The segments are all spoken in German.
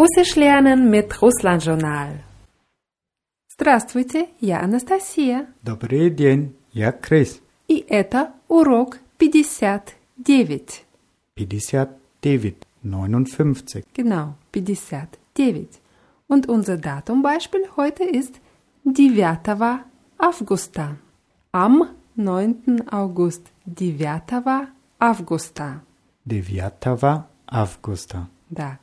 Russisch lernen mit Russland-Journal. Здравствуйте, я Анастасия. Добрый день, я Крис. И это урок 59. 59, 59. Genau, 59. Und unser Datumbeispiel heute ist 9 августа. Am 9. August. 9 августа. 9 августа. Da.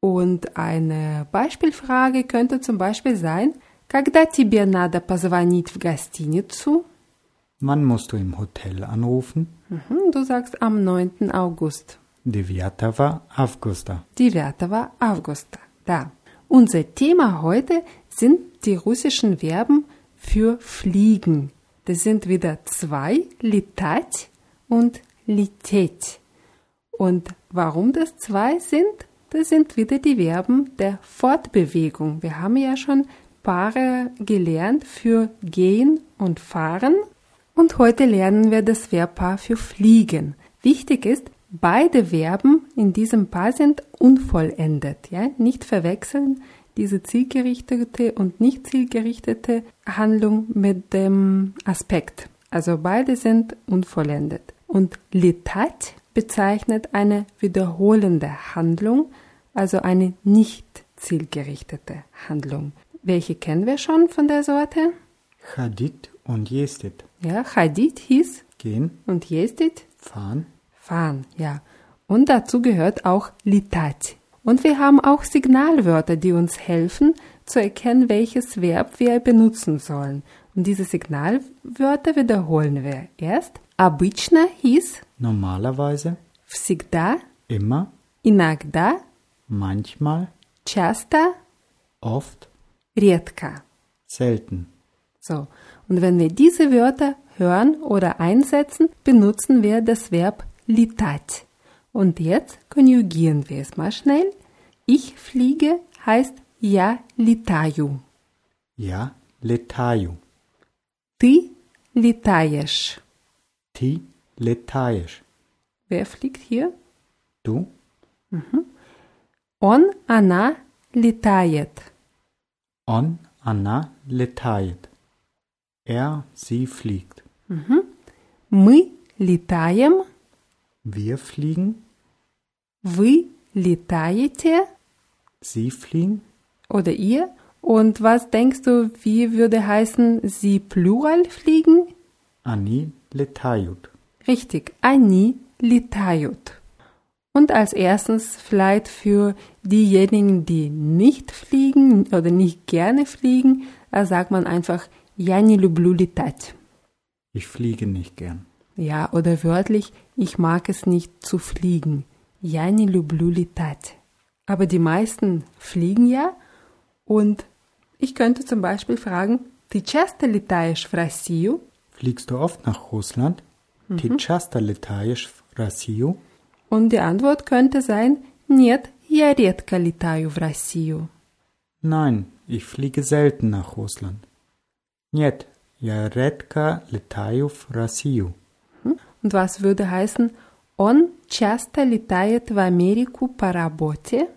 Und eine Beispielfrage könnte zum Beispiel sein, когда тебе надо позвонить в гостиницу? Wann musst du im Hotel anrufen? Mhm, du sagst am 9. August. 9 августа. 9 августа. Da. Unser Thema heute sind die russischen Verben für fliegen. Das sind wieder zwei, летать und лететь. Und warum das zwei sind? Das sind wieder die Verben der Fortbewegung. Wir haben ja schon Paare gelernt für gehen und fahren. Und heute lernen wir das Verbpaar für fliegen. Wichtig ist, beide Verben in diesem Paar sind unvollendet. Ja? Nicht verwechseln diese zielgerichtete und nicht zielgerichtete Handlung mit dem Aspekt. Also beide sind unvollendet. Und litat bezeichnet eine wiederholende Handlung, also eine nicht zielgerichtete Handlung. Welche kennen wir schon von der Sorte? Chadit und Jestit. Ja, Hadid hieß Gehen, und Jestit fahren, fahren, ja. Und dazu gehört auch litat. Und wir haben auch Signalwörter, die uns helfen zu erkennen, welches Verb wir benutzen sollen. Und diese Signalwörter wiederholen wir. Erst обычно hieß normalerweise, всегда, immer, иногда, manchmal, часто, oft, редко. selten. So. Und wenn wir diese Wörter hören oder einsetzen, benutzen wir das Verb летать. Und jetzt konjugieren wir es mal schnell. Ich fliege heißt я летаю. Ja, letaju. Ты летаешь. Ti letaєш. Wer fliegt hier? Du, Он, она летает. on, Anna letajet. Er, sie fliegt. Мы летаем. Wir fliegen, Вы летаете. sie fliegen, Oder ihr. Und was denkst du, wie würde heißen, sie plural fliegen? Ani letayut. Richtig, они летают. Und als erstens vielleicht für diejenigen, die nicht fliegen oder nicht gerne fliegen, da sagt man einfach я не люблю летать. Ich fliege nicht gern. Ja, oder wörtlich, ich mag es nicht zu fliegen. Я не люблю летать. Aber die meisten fliegen ja und ich könnte zum Beispiel fragen, ты часто летаешь в Россию? Fliegst du oft nach Russland? Ти часто летаєш в Росію? Und die Antwort könnte sein, нет, я редко летаю в Россию. Nein, ich fliege selten nach Russland. Нет, я редко летаю в Россию. Und was würde heißen, он часто летает в Америку по работе?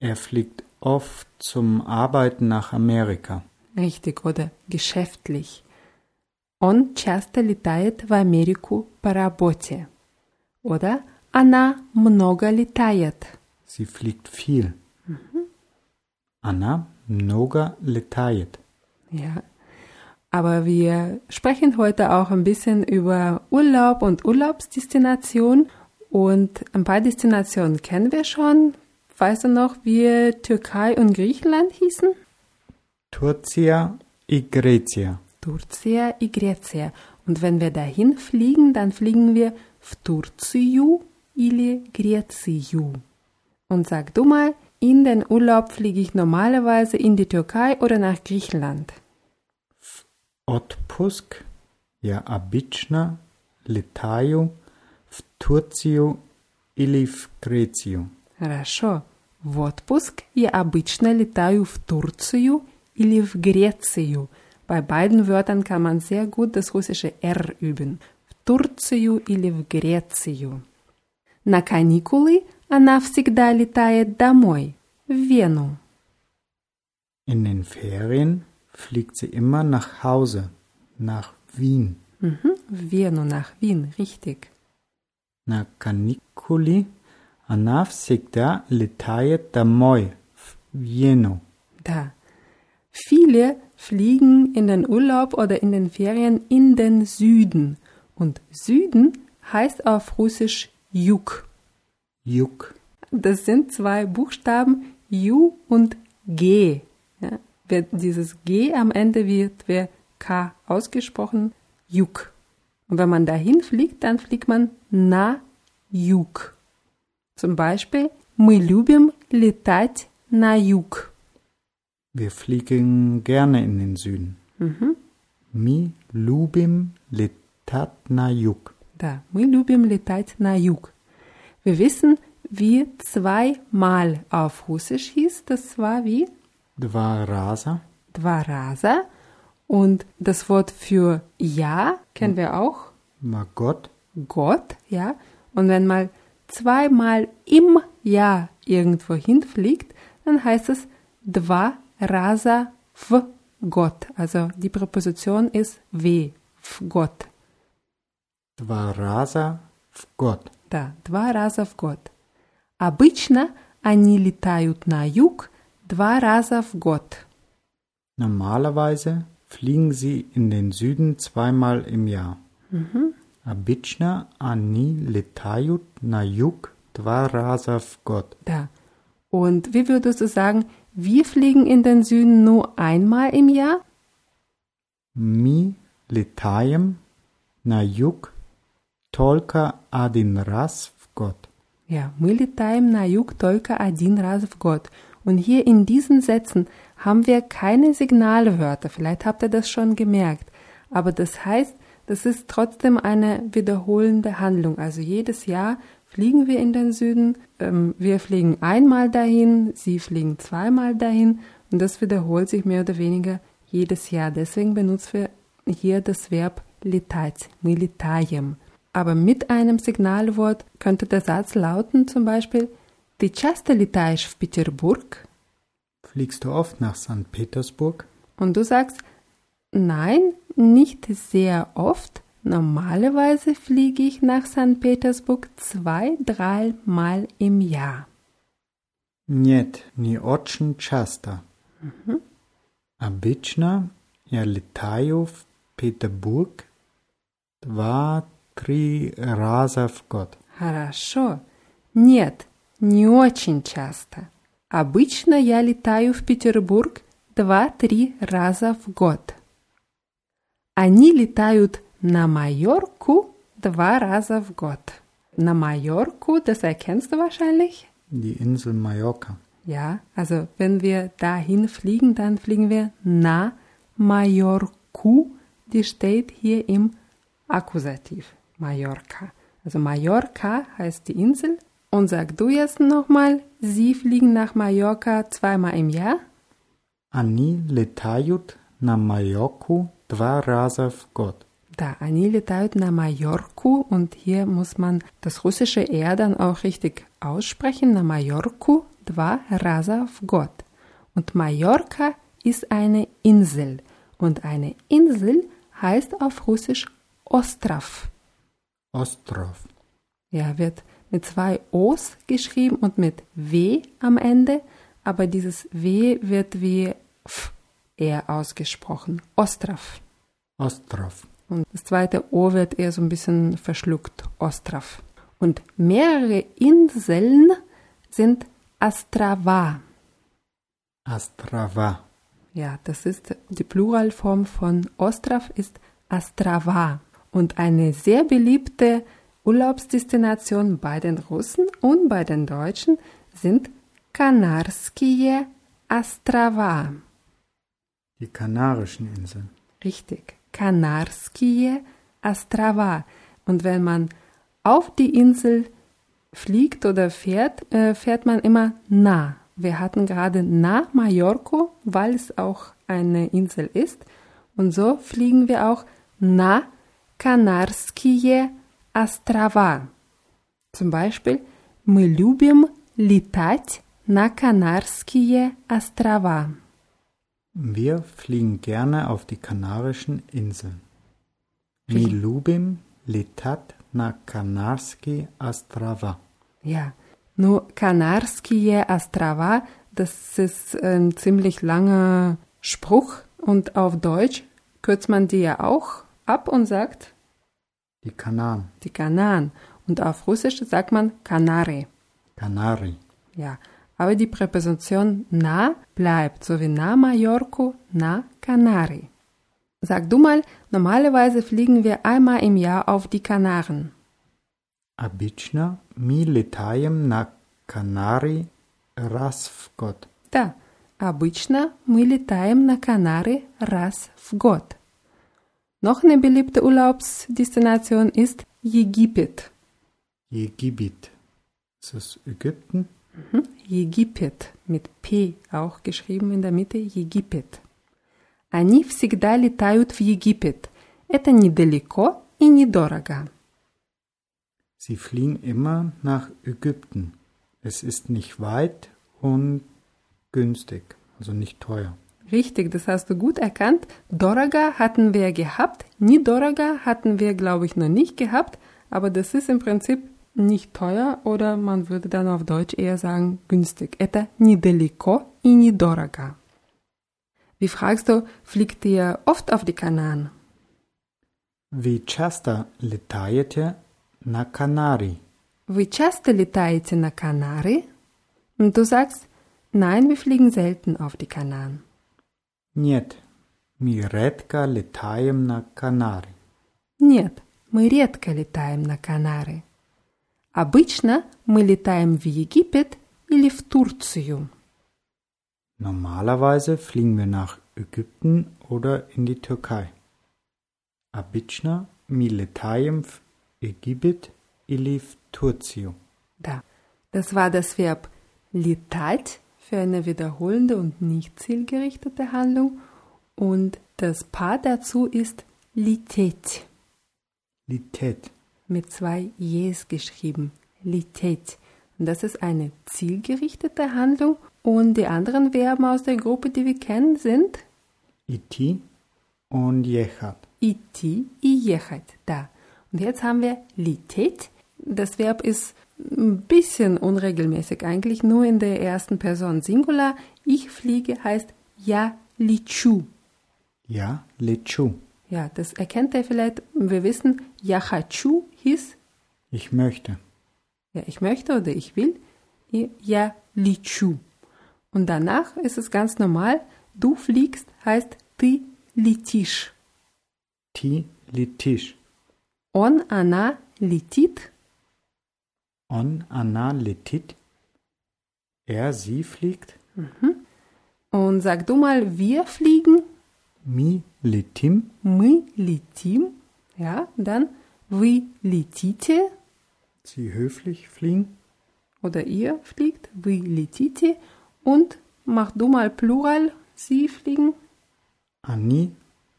Er fliegt oft zum Arbeiten nach Amerika. Richtig, oder geschäftlich. Он часто летает в Америку по работе. Oder она много летает. Sie fliegt viel. Anna mnoga letajet. Ja. Aber wir sprechen heute auch ein bisschen über Urlaub und Urlaubsdestination. Und ein paar Destinationen kennen wir schon. Weißt du noch, wie Türkei und Griechenland hießen? Turcia и Grecia. Turcia и Grecia. Und wenn wir dahin fliegen, dann fliegen wir в Turciu или Грецию. Und sag du mal, in den Urlaub fliege ich normalerweise in die Türkei oder nach Griechenland? Отпуск я обычно летаю в Турцию или в Грецию. Хорошо. В отпуск я обычно летаю в Турцию или в Грецию. Bei beiden Wörtern kann man sehr gut das russische R üben. В Турцию или в Грецию. На каникулы она всегда летает домой, в Вену. In den Ferien fliegt sie immer nach Hause, nach Wien. Mhm, в Вену, nach Wien, richtig. На каникули она всегда летает домой, в Вену. Da. Viele fliegen in den Urlaub oder in den Ferien in den Süden. Und Süden heißt auf Russisch Juk. Juk. Das sind zwei Buchstaben Ju und G. Ja, wird dieses G am Ende wird wie K ausgesprochen, Juk. Und wenn man dahin fliegt, dann fliegt man на юг. Zum Beispiel, мы любим летать на юг. Wir fliegen gerne in den Süden. Mhm. Mi lubim letat na juk. Da, мы любим летать на юг. Wir wissen, wie zweimal auf Russisch hieß. Das war wie Dva raza. два раза. Und das Wort für Ja kennen wir auch. Ma Gott. Gott, ja. Und wenn mal zweimal im Jahr irgendwo hinfliegt, dann heißt es два раза в год. Also die Präposition ist w, в год. Dva raza в Gott. Да, два раза в год. Обычно они летают на юг два раза в год. Normalerweise fliegen sie in den Süden zweimal im Jahr. Обычно они летают на юг два раза в год. Da. Und wie würdest du sagen, wir fliegen in den Süden nur einmal im Jahr? Мы летаем на юг только один раз в год. Ja, мы летаем на юг только один раз в год. Und hier in diesen Sätzen haben wir keine Signalwörter. Vielleicht habt ihr das schon gemerkt. Aber das heißt, das ist trotzdem eine wiederholende Handlung. Also jedes Jahr fliegen wir in den Süden. Ähm, wir fliegen einmal dahin, sie fliegen zweimal dahin. Und das wiederholt sich mehr oder weniger jedes Jahr. Deswegen benutzen wir hier das Verb летать, мы летаем. Aber mit einem Signalwort könnte der Satz lauten zum Beispiel Ты часто летаешь в Петербург? Fliegst du oft nach St. Petersburg? Und du sagst Nein, nicht sehr oft. Normalerweise fliege ich nach St. Petersburg zwei, dreimal im Jahr. Нет, не очень часто. Обычно я летаю в Петербург два-три раза в год. Хорошо. Нет, не очень часто. Обычно я летаю в Петербург два-три раза в год. Они летают на Майорку два раза в год. Na Majorku, das erkennst du wahrscheinlich. Die Insel Mallorca. Ja, also wenn wir dahin fliegen, dann fliegen wir na Majorku. Die steht hier im Akkusativ. Mallorca. Also Mallorca heißt die Insel. Und sag du jetzt nochmal, Sie fliegen nach Mallorca zweimal im Jahr? Они летают на Майорку два раза в год. Da, они летают на Majorku und hier muss man das russische R dann auch richtig aussprechen. Na Majorku, два раза в год. Und Mallorca ist eine Insel. Und eine Insel heißt auf Russisch Ostrov. Ostrov. Ja, wird mit zwei O's geschrieben und mit W am Ende, aber dieses W wird wie F eher ausgesprochen. Ostrov. Ostrov. Und das zweite O wird eher so ein bisschen verschluckt. Ostrov. Und mehrere Inseln sind Astrava. Astrava. Ja, das ist die Pluralform von Ostrov ist Astrava. Und eine sehr beliebte Urlaubsdestination bei den Russen und bei den Deutschen sind Kanarskije Astrava. Die Kanarischen Inseln. Richtig. Kanarskije Astrava. Und wenn man auf die Insel fliegt oder fährt, äh, fährt man immer nah. Wir hatten gerade na Mallorca, weil es auch eine Insel ist. Und so fliegen wir auch na Kanarskije Astrava. Zum Beispiel, Мы любим летать на Канарские острова. Wir fliegen gerne auf die Kanarischen Inseln. Mi lubim letat na Kanarski Ostrava. Ja, nur Kanarskije Ostrava, das ist ein ziemlich langer Spruch und auf Deutsch kürzt man die ja auch ab und sagt Die Kanaren. die Kanaren. Und auf Russisch sagt man Kanare. Kanari. Ja, aber die Präposition na bleibt, so wie na Mallorca, na Canari. Sag du mal, normalerweise fliegen wir einmal im Jahr auf die Kanaren. Обычно ми летаем на Канари раз в год. Да, обычно мы летаем на Канары раз в gott. Noch eine beliebte Urlaubsdestination ist Jegipet. Jegibit. Ist das Ägypten? Mhm. Египет mit P auch geschrieben in der Mitte Египет. Они всегда летают в Египет. Это недалеко и недорого. Sie fliegen immer nach Ägypten. Es ist nicht weit und günstig, also nicht teuer. Richtig, das hast du gut erkannt. Doroga hatten wir gehabt, Недорого hatten wir, glaube ich, noch nicht gehabt, aber das ist im Prinzip nicht teuer oder man würde dann auf Deutsch eher sagen günstig. Это недалеко и недорого. Wie fragst du, fliegt ihr oft auf die Kanaren? Ви часто летаєте на Канарі? Вы часто летаете на Канары? Und du sagst, nein, wir fliegen selten auf die Kanaren. Нет, ми редко летаем на Канарі. Нет, мы редко летаем на Канары. Обычно мы летаем в Египет или в Турцию. Normalerweise fliegen wir nach Ägypten oder in die Türkei. Обычно ми летаем в Египет или в Турцию. Da. Das war das Verb летать für eine wiederholende und nicht zielgerichtete Handlung und das Paar dazu ist Litet. Litet. Mit zwei Jes geschrieben. Litet. Und das ist eine zielgerichtete Handlung und die anderen Verben aus der Gruppe, die wir kennen, sind Iti und Jechat. Iti i Jechat. Da. Und jetzt haben wir Litet Das Verb ist ein bisschen unregelmäßig, eigentlich nur in der ersten Person Singular. Ich fliege heißt я лечу. Ja, лечу. Ja, das erkennt ihr vielleicht. Wir wissen, я хочу hieß, Ich möchte. ja, ich möchte oder ich will. Я лечу. Und danach ist es ganz normal, du fliegst heißt ты летишь. Ti litisch. Он, она летит. on analytit. Er, sie fliegt. Mhm. Und sag du mal, wir fliegen. Mi litim. Mi litim. Ja, dann vi litite. Sie höflich fliegen. Oder ihr fliegt, vi litite. Und mach du mal Plural, sie fliegen. Ani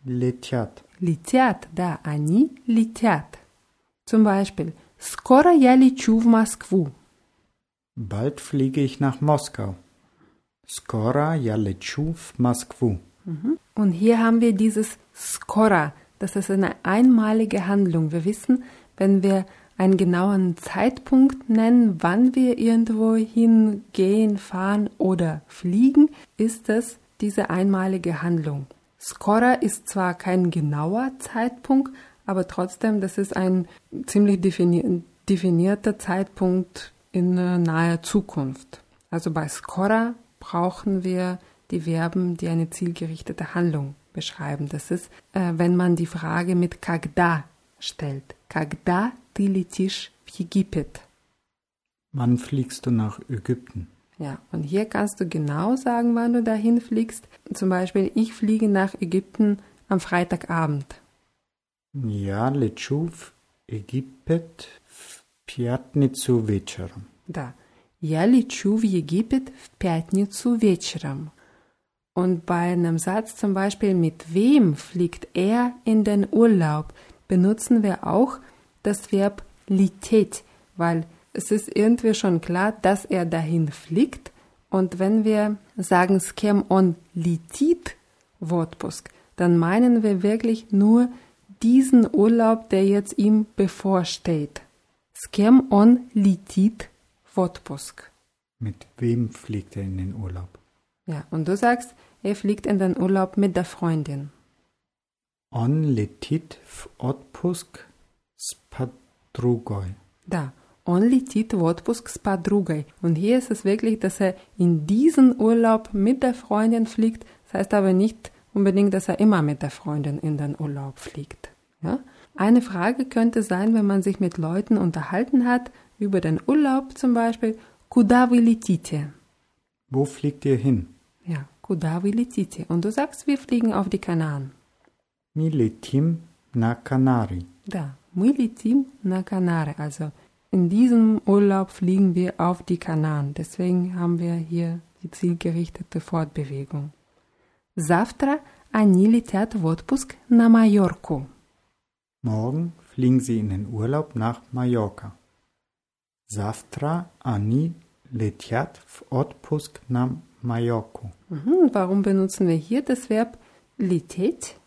letiat. Letiat, da, ani letiat. Zum Beispiel, скоро я лечу в Москву. Bald fliege ich nach Moskau. Skora ja lechu w Moskwu. Und hier haben wir dieses skora. Das ist eine einmalige Handlung. Wir wissen, wenn wir einen genauen Zeitpunkt nennen, wann wir irgendwo hingehen, fahren oder fliegen, ist es diese einmalige Handlung. Skora ist zwar kein genauer Zeitpunkt, aber trotzdem, das ist ein ziemlich defini definierter Zeitpunkt in äh, naher Zukunft. Also bei Skora brauchen wir die Verben, die eine zielgerichtete Handlung beschreiben. Das ist, äh, wenn man die Frage mit Kagda stellt. Kagda ты летишь в Египет? Wann fliegst du nach Ägypten? Ja, und hier kannst du genau sagen, wann du dahin fliegst. Zum Beispiel, ich fliege nach Ägypten am Freitagabend. Ja lechu w Египет w пятницу вечером. Да. Я лечу в Египет в пятницу вечером. Und bei einem Satz zum Beispiel, mit wem fliegt er in den Urlaub, benutzen wir auch das Verb litet, weil es ist irgendwie schon klar, dass er dahin fliegt. Und wenn wir sagen Skem on litit в dann meinen wir wirklich nur diesen Urlaub, der jetzt ihm bevorsteht. Skem on litit в Mit wem fliegt er in den Urlaub? Ja, und du sagst, er fliegt in den Urlaub mit der Freundin. On letit v отпуск с подругой. Da, on letit в отпуск с подругой. Und hier ist es wirklich, dass er in diesen Urlaub mit der Freundin fliegt. Das heißt aber nicht unbedingt, dass er immer mit der Freundin in den Urlaub fliegt. Ja? Eine Frage könnte sein, wenn man sich mit Leuten unterhalten hat, über den Urlaub zum Beispiel, Куда вы летите? Wo fliegt ihr hin? Ja, куда вы летите? Und du sagst, wir fliegen auf die Kanaren. Мы летим на Канари. Da, мы летим на Канары. Also in diesem Urlaub fliegen wir auf die Kanaren. Deswegen haben wir hier die zielgerichtete Fortbewegung. Завтра они летят в отпуск на Майорку. Morgen fliegen sie in den Urlaub nach Mallorca. Завтра они летят в отпуск на Майорку. Mhm, warum benutzen wir hier das Verb лететь?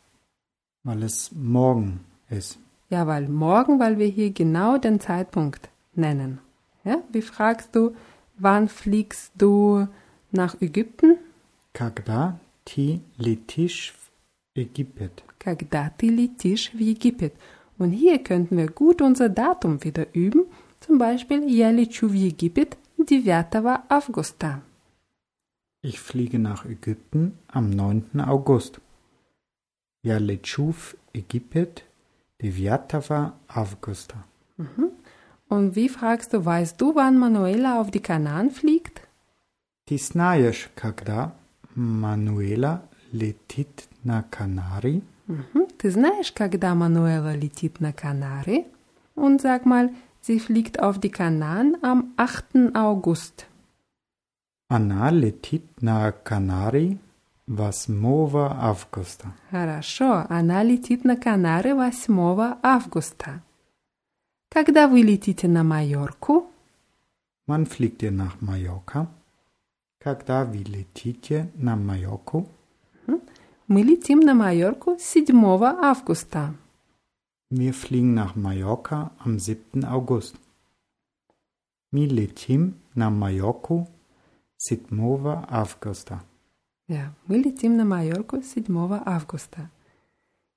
Weil es morgen ist. Ja, weil morgen, weil wir hier genau den Zeitpunkt nennen. Ja, wie fragst du, wann fliegst du nach Ägypten? Когда ты летишь в Египет? Когда ты летишь в Египет? Und hier könnten wir gut unser Datum wieder üben. Zum Beispiel, я лечу в Египет 9 августа. Ich fliege nach Ägypten am 9. August. Я лечу в Египет 9 августа. Mhm. Und wie fragst du, weißt du, wann Manuela auf die Kanaren fliegt? Ты знаешь, когда Manuela летит на Канари? Mhm. Ты знаешь, когда Manuela летит на Канары? Und sag mal, sie fliegt auf die Kanaren am 8. August. Она летит на Канари 8 августа. Хорошо, она летит на Канары 8 августа. Когда вы летите на Майорку? Wann fliegt ihr nach Mallorca? Когда вы летите на Майорку? Мы летим на Майорку 7 августа. Wir fliegen nach Mallorca am 7. August. Мы летим на Майорку 7 августа. Ja, мы летим на Майорку 7 августа.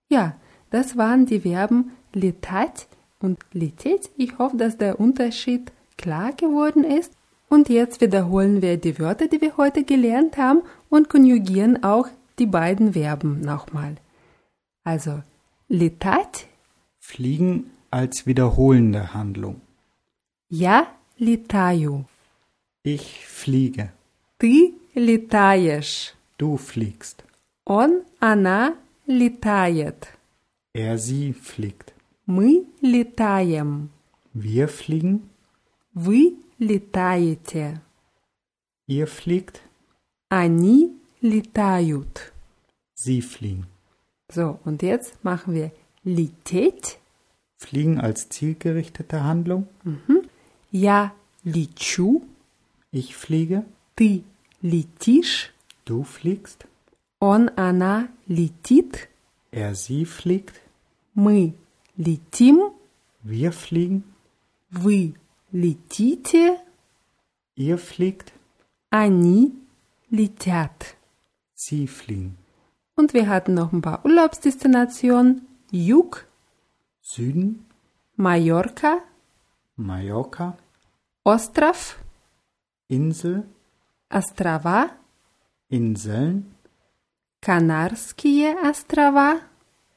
Ja, das waren die Verben летать und лететь. Ich hoffe, dass der Unterschied klar geworden ist. Und jetzt wiederholen wir die Wörter, die wir heute gelernt haben und konjugieren auch die beiden Verben nochmal. Also, летать. Fliegen als wiederholende Handlung. Я летаю. Ich fliege. Ты летаешь. Du fliegst. Он, она летает. Er, sie fliegt. Мы летаем. Wir fliegen. Вы летаете. Ihr fliegt. Они летают. Sie fliegen. So, und jetzt machen wir лететь. Fliegen als zielgerichtete Handlung. Mhm. Я лечу. Ich fliege. Ты летишь. Du fliegst. Он, она летит. Er, sie fliegt. Мы летим. Wir fliegen. Вы летите. Ihr fliegt. Они летят. Siefling. Und wir hatten noch ein paar Urlaubsdestinationen. Juk. Süden. Mallorca. Mallorca. Ostrov. Insel. Astrava. Inseln. Kanarskie Astrava.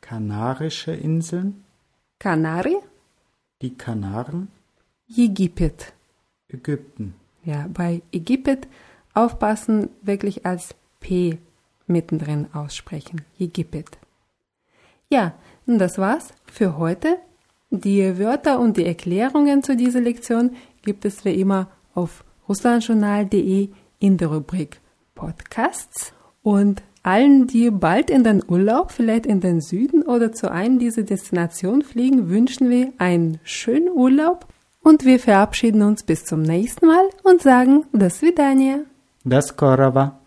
Kanarische Inseln. Kanari. Die Kanaren. Ägypten. Ägypten. Ja, bei Ägypten aufpassen, wirklich als P mittendrin aussprechen. Jegipet. Ja, das war's für heute. Die Wörter und die Erklärungen zu dieser Lektion gibt es wie immer auf russlandjournal.de in der Rubrik Podcasts und allen, die bald in den Urlaub, vielleicht in den Süden oder zu einem dieser Destinationen fliegen, wünschen wir einen schönen Urlaub und wir verabschieden uns bis zum nächsten Mal und sagen, das Vidania. Das Korava.